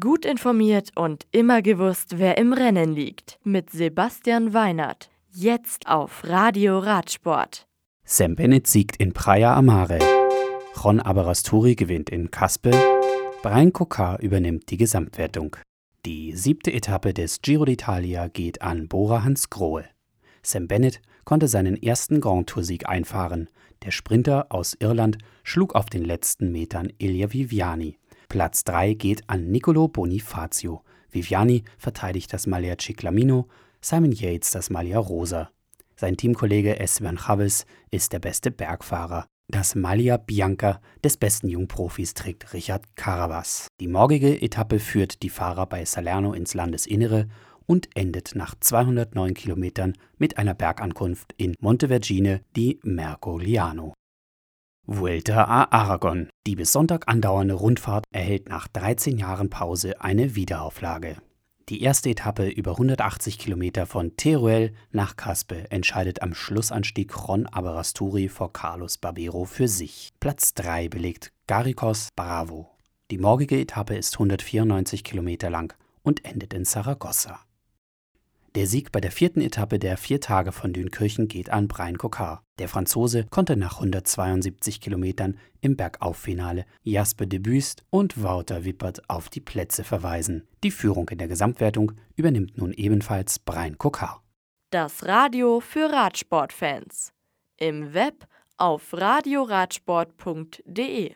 Gut informiert und immer gewusst, wer im Rennen liegt. Mit Sebastian Weinert. Jetzt auf Radio Radsport. Sam Bennett siegt in Praia Amare. Ron Aberasturi gewinnt in Caspe. Brian Kokar übernimmt die Gesamtwertung. Die siebte Etappe des Giro d'Italia geht an Bora Hansgrohe. Sam Bennett konnte seinen ersten Grand Tour-Sieg einfahren. Der Sprinter aus Irland schlug auf den letzten Metern Ilja Viviani. Platz 3 geht an Nicolo Bonifacio. Viviani verteidigt das Maglia Ciclamino, Simon Yates das Maglia Rosa. Sein Teamkollege Esteban Chaves ist der beste Bergfahrer. Das Maglia Bianca des besten Jungprofis trägt Richard Carabas. Die morgige Etappe führt die Fahrer bei Salerno ins Landesinnere und endet nach 209 Kilometern mit einer Bergankunft in Montevergine di Mercogliano. Vuelta a Aragon. Die bis Sonntag andauernde Rundfahrt erhält nach 13 Jahren Pause eine Wiederauflage. Die erste Etappe über 180 Kilometer von Teruel nach Caspe entscheidet am Schlussanstieg Ron Aberasturi vor Carlos Barbero für sich. Platz 3 belegt Garicos Bravo. Die morgige Etappe ist 194 Kilometer lang und endet in Saragossa. Der Sieg bei der vierten Etappe der vier Tage von Dünkirchen geht an Brian Cocard. Der Franzose konnte nach 172 Kilometern im Bergauffinale Jasper de Buist und Wouter Wippert auf die Plätze verweisen. Die Führung in der Gesamtwertung übernimmt nun ebenfalls Brian Cocard. Das Radio für Radsportfans. Im Web auf radioradsport.de